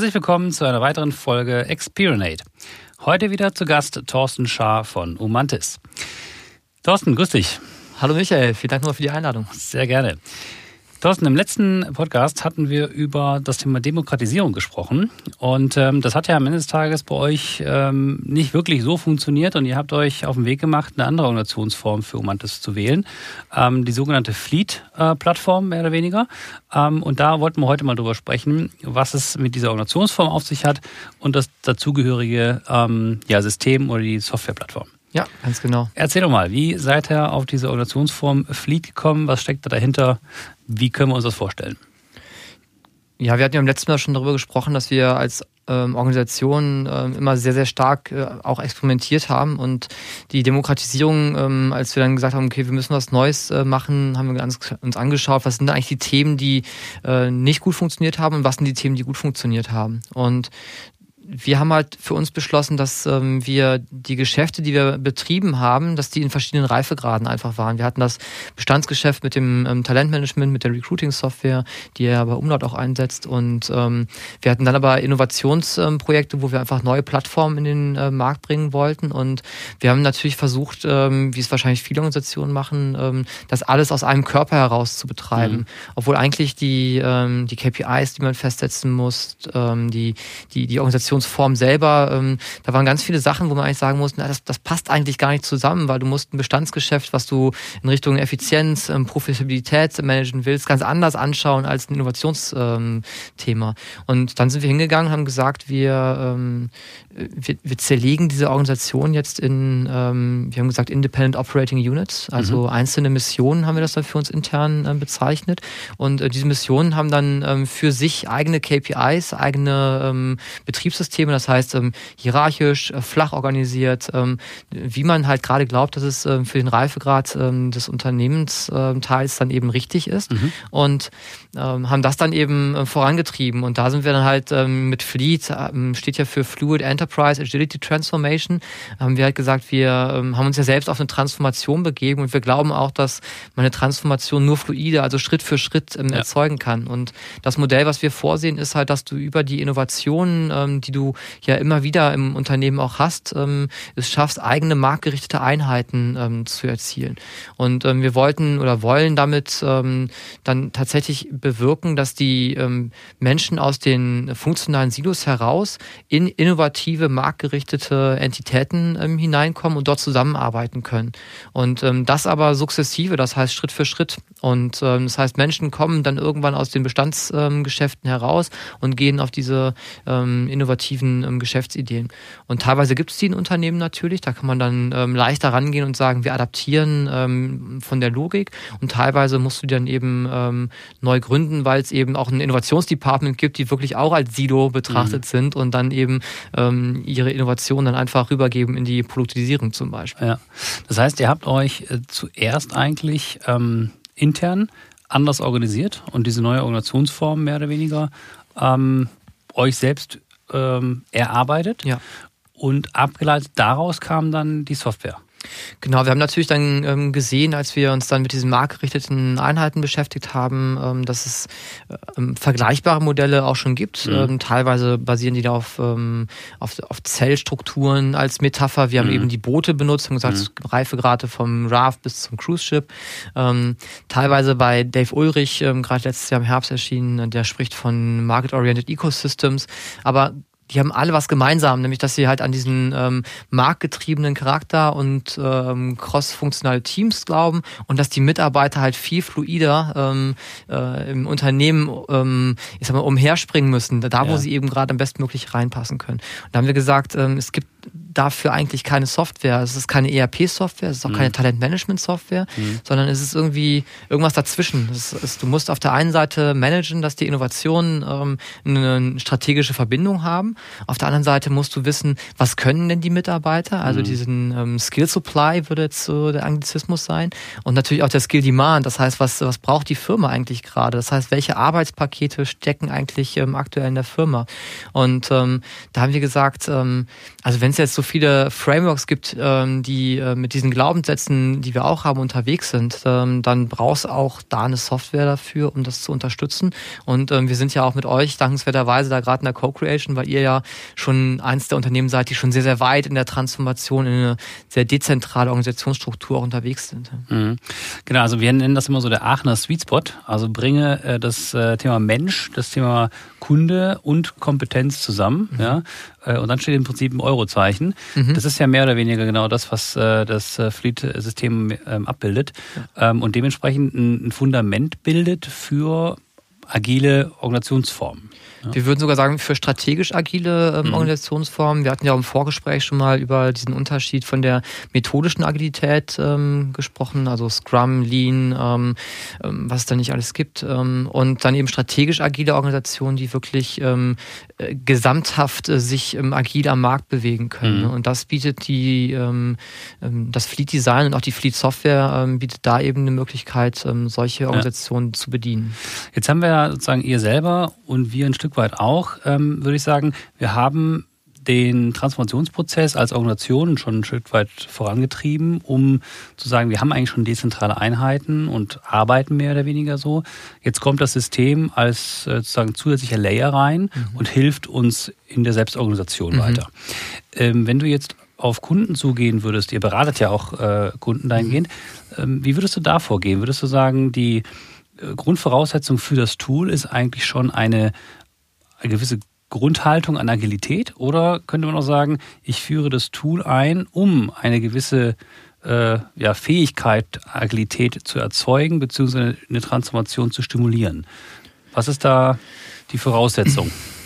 Herzlich willkommen zu einer weiteren Folge Experinate. Heute wieder zu Gast Thorsten Schaar von Umantis. Thorsten, grüß dich. Hallo Michael, vielen Dank nochmal für die Einladung. Sehr gerne. Thorsten, im letzten Podcast hatten wir über das Thema Demokratisierung gesprochen. Und ähm, das hat ja am Ende des Tages bei euch ähm, nicht wirklich so funktioniert. Und ihr habt euch auf den Weg gemacht, eine andere Organisationsform für Umantis zu wählen. Ähm, die sogenannte Fleet-Plattform, mehr oder weniger. Ähm, und da wollten wir heute mal drüber sprechen, was es mit dieser Organisationsform auf sich hat und das dazugehörige ähm, ja, System oder die Softwareplattform. Ja, ganz genau. Erzähl doch mal, wie seid ihr auf diese Organisationsform Fleet gekommen? Was steckt da dahinter? Wie können wir uns das vorstellen? Ja, wir hatten ja im letzten Mal schon darüber gesprochen, dass wir als ähm, Organisation ähm, immer sehr, sehr stark äh, auch experimentiert haben und die Demokratisierung, ähm, als wir dann gesagt haben, okay, wir müssen was Neues äh, machen, haben wir uns, angeschaut, was sind eigentlich die Themen, die äh, nicht gut funktioniert haben und was sind die Themen, die gut funktioniert haben. Und wir haben halt für uns beschlossen, dass ähm, wir die Geschäfte, die wir betrieben haben, dass die in verschiedenen Reifegraden einfach waren. Wir hatten das Bestandsgeschäft mit dem ähm, Talentmanagement, mit der Recruiting-Software, die er bei Umlaut auch einsetzt. Und ähm, wir hatten dann aber Innovationsprojekte, wo wir einfach neue Plattformen in den äh, Markt bringen wollten. Und wir haben natürlich versucht, ähm, wie es wahrscheinlich viele Organisationen machen, ähm, das alles aus einem Körper heraus zu betreiben. Mhm. Obwohl eigentlich die, ähm, die KPIs, die man festsetzen muss, ähm, die, die, die Organisation Organisationsform selber, ähm, da waren ganz viele Sachen, wo man eigentlich sagen muss, na, das, das passt eigentlich gar nicht zusammen, weil du musst ein Bestandsgeschäft, was du in Richtung Effizienz, ähm, Profitabilität managen willst, ganz anders anschauen als ein Innovationsthema. Ähm, und dann sind wir hingegangen, haben gesagt, wir, ähm, wir, wir zerlegen diese Organisation jetzt in, ähm, wir haben gesagt, Independent Operating Units, also mhm. einzelne Missionen haben wir das dann für uns intern äh, bezeichnet. Und äh, diese Missionen haben dann ähm, für sich eigene KPIs, eigene ähm, Betriebssysteme Systeme, das heißt ähm, hierarchisch, äh, flach organisiert, ähm, wie man halt gerade glaubt, dass es ähm, für den Reifegrad ähm, des Unternehmensteils dann eben richtig ist. Mhm. und ähm, haben das dann eben äh, vorangetrieben. Und da sind wir dann halt ähm, mit Fleet, steht ja für Fluid Enterprise Agility Transformation, haben wir halt gesagt, wir haben uns ja selbst auf eine Transformation begeben. Und wir glauben auch, dass man eine Transformation nur fluide, also Schritt für Schritt ja. erzeugen kann. Und das Modell, was wir vorsehen, ist halt, dass du über die Innovationen, die du du ja immer wieder im Unternehmen auch hast, ähm, es schaffst, eigene marktgerichtete Einheiten ähm, zu erzielen. Und ähm, wir wollten oder wollen damit ähm, dann tatsächlich bewirken, dass die ähm, Menschen aus den funktionalen Silos heraus in innovative, marktgerichtete Entitäten ähm, hineinkommen und dort zusammenarbeiten können. Und ähm, das aber sukzessive, das heißt Schritt für Schritt. Und ähm, das heißt, Menschen kommen dann irgendwann aus den Bestandsgeschäften ähm, heraus und gehen auf diese ähm, innovativen innovativen ähm, Geschäftsideen. Und teilweise gibt es die in Unternehmen natürlich, da kann man dann ähm, leichter rangehen und sagen, wir adaptieren ähm, von der Logik und teilweise musst du die dann eben ähm, neu gründen, weil es eben auch ein Innovationsdepartment gibt, die wirklich auch als Silo betrachtet mhm. sind und dann eben ähm, ihre Innovationen dann einfach rübergeben in die Produktisierung zum Beispiel. Ja. Das heißt, ihr habt euch äh, zuerst eigentlich ähm, intern anders organisiert und diese neue Organisationsform mehr oder weniger ähm, euch selbst ähm, erarbeitet. Ja. Und abgeleitet daraus kam dann die Software. Genau, wir haben natürlich dann ähm, gesehen, als wir uns dann mit diesen marktgerichteten Einheiten beschäftigt haben, ähm, dass es ähm, vergleichbare Modelle auch schon gibt. Mhm. Ähm, teilweise basieren die da auf, ähm, auf, auf Zellstrukturen als Metapher. Wir haben mhm. eben die Boote benutzt und gesagt, mhm. Reifegrade vom Raft bis zum Cruise Ship. Ähm, teilweise bei Dave Ulrich, gerade letztes Jahr im Herbst erschienen, der spricht von Market-Oriented Ecosystems. Aber die haben alle was gemeinsam, nämlich dass sie halt an diesen ähm, marktgetriebenen Charakter und ähm, cross-funktionale Teams glauben und dass die Mitarbeiter halt viel fluider ähm, äh, im Unternehmen ähm, ich sag mal, umherspringen müssen, da wo ja. sie eben gerade am bestmöglich reinpassen können. Und da haben wir gesagt, ähm, es gibt dafür eigentlich keine Software. Es ist keine ERP-Software, es ist auch mhm. keine Talentmanagement-Software, mhm. sondern es ist irgendwie irgendwas dazwischen. Ist, du musst auf der einen Seite managen, dass die Innovationen ähm, eine strategische Verbindung haben. Auf der anderen Seite musst du wissen, was können denn die Mitarbeiter? Also mhm. diesen ähm, Skill Supply würde jetzt so der Anglizismus sein. Und natürlich auch der Skill Demand. Das heißt, was, was braucht die Firma eigentlich gerade? Das heißt, welche Arbeitspakete stecken eigentlich ähm, aktuell in der Firma? Und ähm, da haben wir gesagt, ähm, also wenn wenn es jetzt so viele Frameworks gibt, ähm, die äh, mit diesen Glaubenssätzen, die wir auch haben, unterwegs sind, ähm, dann brauchst auch da eine Software dafür, um das zu unterstützen. Und ähm, wir sind ja auch mit euch dankenswerterweise da gerade in der Co-Creation, weil ihr ja schon eins der Unternehmen seid, die schon sehr, sehr weit in der Transformation in eine sehr dezentrale Organisationsstruktur auch unterwegs sind. Mhm. Genau, also wir nennen das immer so der Aachener Sweet Spot. Also bringe äh, das äh, Thema Mensch, das Thema Kunde und Kompetenz zusammen. Mhm. Ja? Äh, und dann steht im Prinzip ein Eurozeichen. Mhm. Das ist ja mehr oder weniger genau das, was äh, das äh, Fleet-System ähm, abbildet. Ja. Ähm, und dementsprechend ein Fundament bildet für agile Organisationsformen. Ja. Wir würden sogar sagen, für strategisch agile ähm, mhm. Organisationsformen. Wir hatten ja im Vorgespräch schon mal über diesen Unterschied von der methodischen Agilität ähm, gesprochen, also Scrum, Lean, ähm, ähm was es da nicht alles gibt. Ähm, und dann eben strategisch agile Organisationen, die wirklich ähm, äh, gesamthaft äh, sich agil am Markt bewegen können. Mhm. Ne? Und das bietet die, das Fleet Design und auch die Fleet Software bietet da eben eine Möglichkeit, solche Organisationen ja. zu bedienen. Jetzt haben wir ja sozusagen ihr selber und wir ein Stück Stück weit auch, ähm, würde ich sagen. Wir haben den Transformationsprozess als Organisation schon ein Stück weit vorangetrieben, um zu sagen, wir haben eigentlich schon dezentrale Einheiten und arbeiten mehr oder weniger so. Jetzt kommt das System als äh, sozusagen zusätzlicher Layer rein mhm. und hilft uns in der Selbstorganisation mhm. weiter. Ähm, wenn du jetzt auf Kunden zugehen würdest, ihr beratet ja auch äh, Kunden dahingehend, mhm. ähm, wie würdest du da vorgehen? Würdest du sagen, die äh, Grundvoraussetzung für das Tool ist eigentlich schon eine eine gewisse Grundhaltung an Agilität oder könnte man auch sagen, ich führe das Tool ein, um eine gewisse äh, ja, Fähigkeit, Agilität zu erzeugen, beziehungsweise eine Transformation zu stimulieren. Was ist da die Voraussetzung?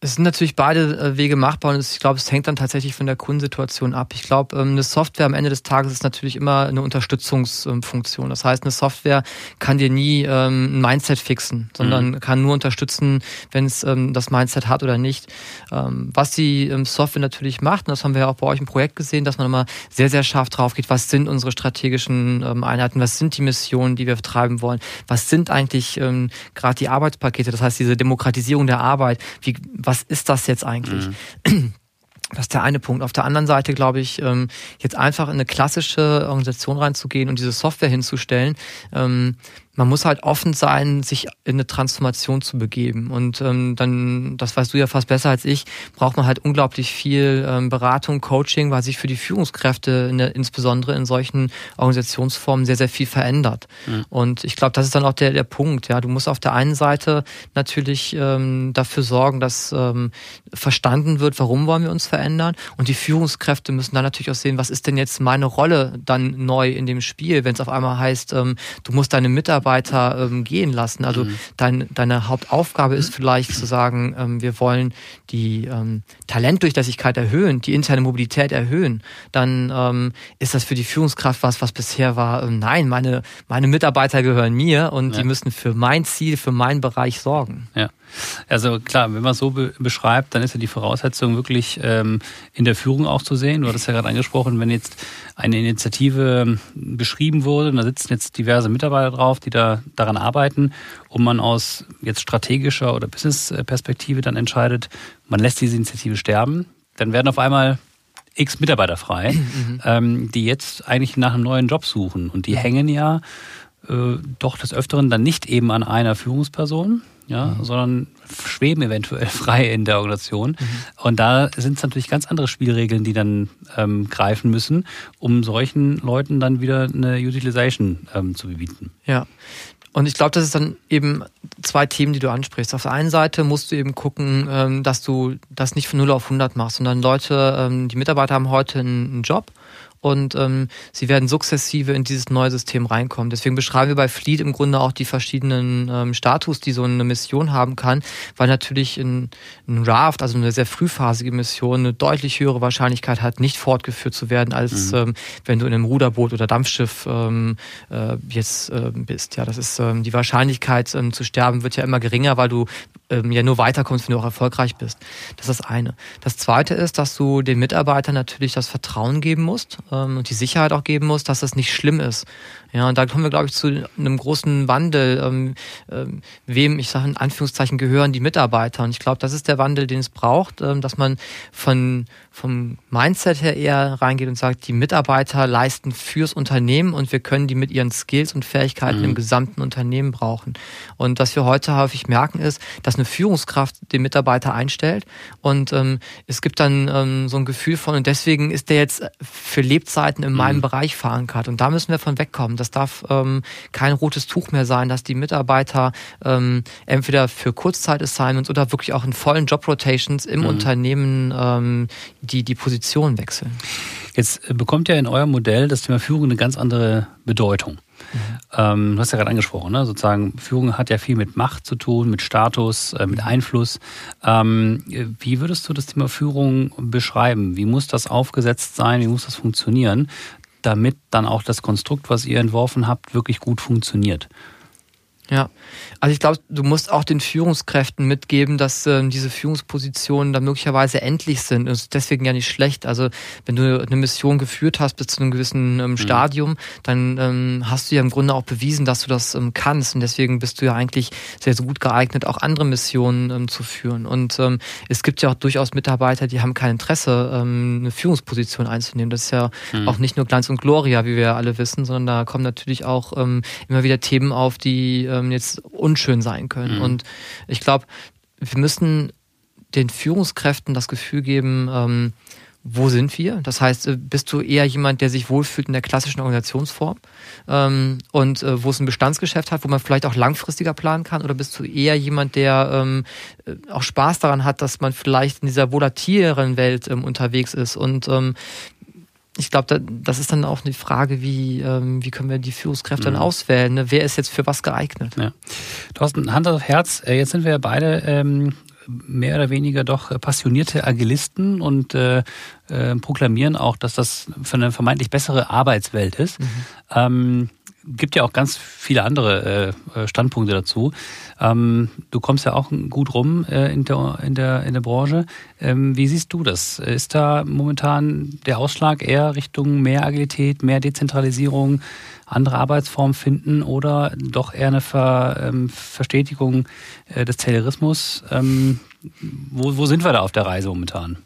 Es sind natürlich beide äh, Wege machbar und ich glaube, es hängt dann tatsächlich von der Kundensituation ab. Ich glaube, ähm, eine Software am Ende des Tages ist natürlich immer eine Unterstützungsfunktion. Das heißt, eine Software kann dir nie ähm, ein Mindset fixen, sondern mhm. kann nur unterstützen, wenn es ähm, das Mindset hat oder nicht. Was die Software natürlich macht, und das haben wir ja auch bei euch im Projekt gesehen, dass man immer sehr, sehr scharf drauf geht, was sind unsere strategischen Einheiten, was sind die Missionen, die wir betreiben wollen, was sind eigentlich gerade die Arbeitspakete, das heißt diese Demokratisierung der Arbeit, wie was ist das jetzt eigentlich? Mhm. Das ist der eine Punkt. Auf der anderen Seite glaube ich, ähm, jetzt einfach in eine klassische Organisation reinzugehen und diese Software hinzustellen, ähm, man muss halt offen sein, sich in eine Transformation zu begeben. Und ähm, dann, das weißt du ja fast besser als ich, braucht man halt unglaublich viel ähm, Beratung, Coaching, weil sich für die Führungskräfte in der, insbesondere in solchen Organisationsformen sehr, sehr viel verändert. Mhm. Und ich glaube, das ist dann auch der, der Punkt. Ja, du musst auf der einen Seite natürlich ähm, dafür sorgen, dass ähm, verstanden wird, warum wollen wir uns verändern. Und die Führungskräfte müssen dann natürlich auch sehen, was ist denn jetzt meine Rolle dann neu in dem Spiel, wenn es auf einmal heißt, ähm, du musst deine Mitarbeiter Mitarbeiter ähm, gehen lassen. Also mhm. dein, deine Hauptaufgabe ist vielleicht zu sagen, ähm, wir wollen die ähm, Talentdurchlässigkeit erhöhen, die interne Mobilität erhöhen. Dann ähm, ist das für die Führungskraft was, was bisher war, ähm, nein, meine, meine Mitarbeiter gehören mir und ja. die müssen für mein Ziel, für meinen Bereich sorgen. Ja. Also klar, wenn man es so be beschreibt, dann ist ja die Voraussetzung wirklich ähm, in der Führung auch zu sehen. Du hattest ja gerade angesprochen, wenn jetzt eine Initiative ähm, beschrieben wurde, und da sitzen jetzt diverse Mitarbeiter drauf, die da daran arbeiten, und man aus jetzt strategischer oder Business-Perspektive dann entscheidet, man lässt diese Initiative sterben, dann werden auf einmal x Mitarbeiter frei, mhm. ähm, die jetzt eigentlich nach einem neuen Job suchen. Und die hängen ja äh, doch des Öfteren dann nicht eben an einer Führungsperson, ja, mhm. sondern schweben eventuell frei in der Organisation. Mhm. Und da sind es natürlich ganz andere Spielregeln, die dann ähm, greifen müssen, um solchen Leuten dann wieder eine Utilization ähm, zu bieten. Ja. Und ich glaube, das ist dann eben zwei Themen, die du ansprichst. Auf der einen Seite musst du eben gucken, ähm, dass du das nicht von 0 auf 100 machst, sondern Leute, ähm, die Mitarbeiter haben heute einen Job und ähm, sie werden sukzessive in dieses neue System reinkommen. Deswegen beschreiben wir bei Fleet im Grunde auch die verschiedenen ähm, Status, die so eine Mission haben kann, weil natürlich ein, ein Raft, also eine sehr frühphasige Mission, eine deutlich höhere Wahrscheinlichkeit hat, nicht fortgeführt zu werden, als mhm. ähm, wenn du in einem Ruderboot oder Dampfschiff ähm, äh, jetzt äh, bist. Ja, das ist ähm, die Wahrscheinlichkeit ähm, zu sterben wird ja immer geringer, weil du ähm, ja nur weiterkommst, wenn du auch erfolgreich bist. Das ist das eine. Das zweite ist, dass du den Mitarbeitern natürlich das Vertrauen geben musst ähm, und die Sicherheit auch geben musst, dass das nicht schlimm ist. Ja, und da kommen wir, glaube ich, zu einem großen Wandel. Ähm, ähm, wem, ich sage in Anführungszeichen, gehören die Mitarbeiter? Und ich glaube, das ist der Wandel, den es braucht, ähm, dass man von, vom Mindset her eher reingeht und sagt, die Mitarbeiter leisten fürs Unternehmen und wir können die mit ihren Skills und Fähigkeiten mhm. im gesamten Unternehmen brauchen. Und was wir heute häufig merken ist, dass eine Führungskraft den Mitarbeiter einstellt und ähm, es gibt dann ähm, so ein Gefühl von, und deswegen ist der jetzt für Lebzeiten in meinem mhm. Bereich verankert. Und da müssen wir von wegkommen das darf ähm, kein rotes Tuch mehr sein, dass die Mitarbeiter ähm, entweder für Kurzzeit-Assignments oder wirklich auch in vollen Job-Rotations im mhm. Unternehmen ähm, die, die Position wechseln. Jetzt bekommt ja in eurem Modell das Thema Führung eine ganz andere Bedeutung. Mhm. Ähm, du hast ja gerade angesprochen, ne? sozusagen Führung hat ja viel mit Macht zu tun, mit Status, äh, mit Einfluss. Ähm, wie würdest du das Thema Führung beschreiben? Wie muss das aufgesetzt sein? Wie muss das funktionieren, damit dann auch das Konstrukt, was ihr entworfen habt, wirklich gut funktioniert. Ja, also ich glaube, du musst auch den Führungskräften mitgeben, dass ähm, diese Führungspositionen dann möglicherweise endlich sind. Das ist deswegen ja nicht schlecht. Also wenn du eine Mission geführt hast bis zu einem gewissen ähm, mhm. Stadium, dann ähm, hast du ja im Grunde auch bewiesen, dass du das ähm, kannst. Und deswegen bist du ja eigentlich sehr, sehr gut geeignet, auch andere Missionen ähm, zu führen. Und ähm, es gibt ja auch durchaus Mitarbeiter, die haben kein Interesse, ähm, eine Führungsposition einzunehmen. Das ist ja mhm. auch nicht nur Glanz und Gloria, wie wir alle wissen, sondern da kommen natürlich auch ähm, immer wieder Themen auf, die ähm, jetzt unschön sein können. Mhm. Und ich glaube, wir müssen den Führungskräften das Gefühl geben, ähm, wo sind wir? Das heißt, äh, bist du eher jemand, der sich wohlfühlt in der klassischen Organisationsform ähm, und äh, wo es ein Bestandsgeschäft hat, wo man vielleicht auch langfristiger planen kann? Oder bist du eher jemand, der ähm, äh, auch Spaß daran hat, dass man vielleicht in dieser volatileren Welt ähm, unterwegs ist und ähm, ich glaube, das ist dann auch eine Frage, wie, ähm, wie können wir die Führungskräfte mhm. dann auswählen? Ne? Wer ist jetzt für was geeignet? Ja. Thorsten, Hand auf Herz, äh, jetzt sind wir beide ähm, mehr oder weniger doch passionierte Agilisten und äh, äh, proklamieren auch, dass das für eine vermeintlich bessere Arbeitswelt ist. Mhm. Ähm, gibt ja auch ganz viele andere äh, Standpunkte dazu. Ähm, du kommst ja auch gut rum äh, in, der, in, der, in der Branche. Ähm, wie siehst du das? Ist da momentan der Ausschlag eher Richtung mehr Agilität, mehr Dezentralisierung, andere Arbeitsformen finden oder doch eher eine Ver, ähm, Verstetigung äh, des Taylorismus? Ähm, wo, wo sind wir da auf der Reise momentan?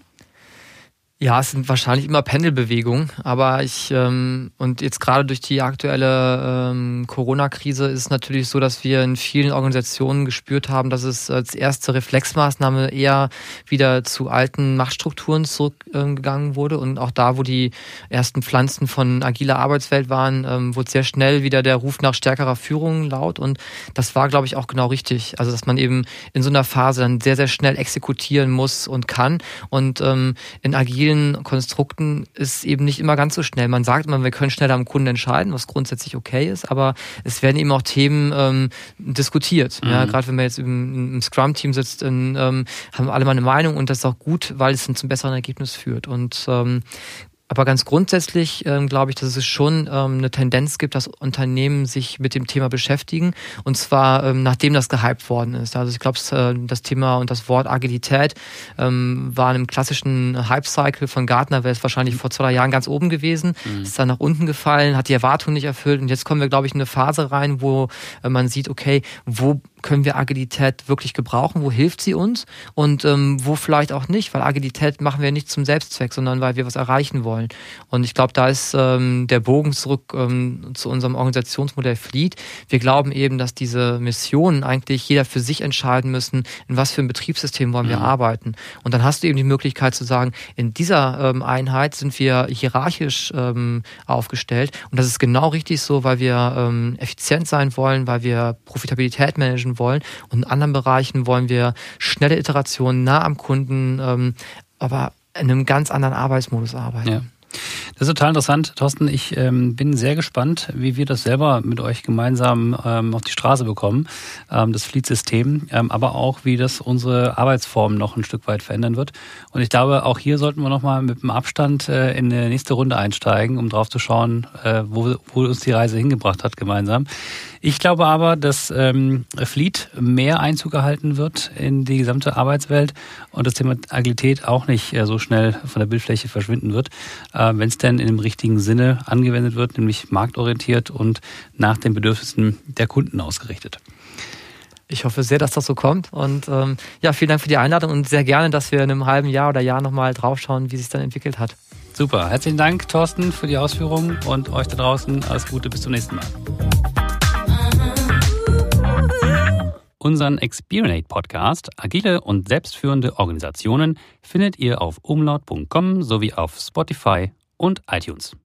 Ja, es sind wahrscheinlich immer Pendelbewegungen, aber ich ähm, und jetzt gerade durch die aktuelle ähm, Corona-Krise ist es natürlich so, dass wir in vielen Organisationen gespürt haben, dass es als erste Reflexmaßnahme eher wieder zu alten Machtstrukturen zurückgegangen ähm, wurde. Und auch da, wo die ersten Pflanzen von agiler Arbeitswelt waren, ähm, wurde sehr schnell wieder der Ruf nach stärkerer Führung laut. Und das war, glaube ich, auch genau richtig. Also dass man eben in so einer Phase dann sehr sehr schnell exekutieren muss und kann. Und ähm, in agilen vielen Konstrukten ist eben nicht immer ganz so schnell. Man sagt immer, wir können schneller am Kunden entscheiden, was grundsätzlich okay ist, aber es werden eben auch Themen ähm, diskutiert. Mhm. Ja, gerade wenn man jetzt im, im Scrum-Team sitzt, in, ähm, haben alle mal eine Meinung und das ist auch gut, weil es dann zum besseren Ergebnis führt. Und ähm, aber ganz grundsätzlich ähm, glaube ich, dass es schon ähm, eine Tendenz gibt, dass Unternehmen sich mit dem Thema beschäftigen. Und zwar ähm, nachdem das gehypt worden ist. Also ich glaube, äh, das Thema und das Wort Agilität ähm, war in einem klassischen Hype-Cycle von Gartner, wäre es wahrscheinlich vor zwei Jahren ganz oben gewesen. Mhm. Ist dann nach unten gefallen, hat die Erwartungen nicht erfüllt. Und jetzt kommen wir, glaube ich, in eine Phase rein, wo äh, man sieht, okay, wo können wir Agilität wirklich gebrauchen? Wo hilft sie uns? Und ähm, wo vielleicht auch nicht? Weil Agilität machen wir nicht zum Selbstzweck, sondern weil wir was erreichen wollen. Und ich glaube, da ist ähm, der Bogen zurück ähm, zu unserem Organisationsmodell Fleet. Wir glauben eben, dass diese Missionen eigentlich jeder für sich entscheiden müssen, in was für ein Betriebssystem wollen wir mhm. arbeiten. Und dann hast du eben die Möglichkeit zu sagen, in dieser ähm, Einheit sind wir hierarchisch ähm, aufgestellt. Und das ist genau richtig so, weil wir ähm, effizient sein wollen, weil wir Profitabilität managen machen wollen. Und in anderen Bereichen wollen wir schnelle Iterationen nah am Kunden, ähm, aber in einem ganz anderen Arbeitsmodus arbeiten. Ja. Das ist total interessant, Thorsten. Ich ähm, bin sehr gespannt, wie wir das selber mit euch gemeinsam ähm, auf die Straße bekommen, ähm, das Fleet-System, ähm, aber auch, wie das unsere Arbeitsform noch ein Stück weit verändern wird. Und ich glaube, auch hier sollten wir nochmal mit dem Abstand äh, in die nächste Runde einsteigen, um drauf zu schauen, äh, wo, wo uns die Reise hingebracht hat gemeinsam. Ich glaube aber, dass ähm, Fleet mehr Einzug erhalten wird in die gesamte Arbeitswelt und das Thema Agilität auch nicht äh, so schnell von der Bildfläche verschwinden wird, äh, wenn es denn in dem richtigen Sinne angewendet wird, nämlich marktorientiert und nach den Bedürfnissen der Kunden ausgerichtet. Ich hoffe sehr, dass das so kommt. Und ähm, ja, vielen Dank für die Einladung und sehr gerne, dass wir in einem halben Jahr oder Jahr nochmal draufschauen, wie sich dann entwickelt hat. Super. Herzlichen Dank, Thorsten, für die Ausführungen und euch da draußen alles Gute. Bis zum nächsten Mal. Unseren Experience Podcast Agile und selbstführende Organisationen findet ihr auf umlaut.com sowie auf Spotify und iTunes.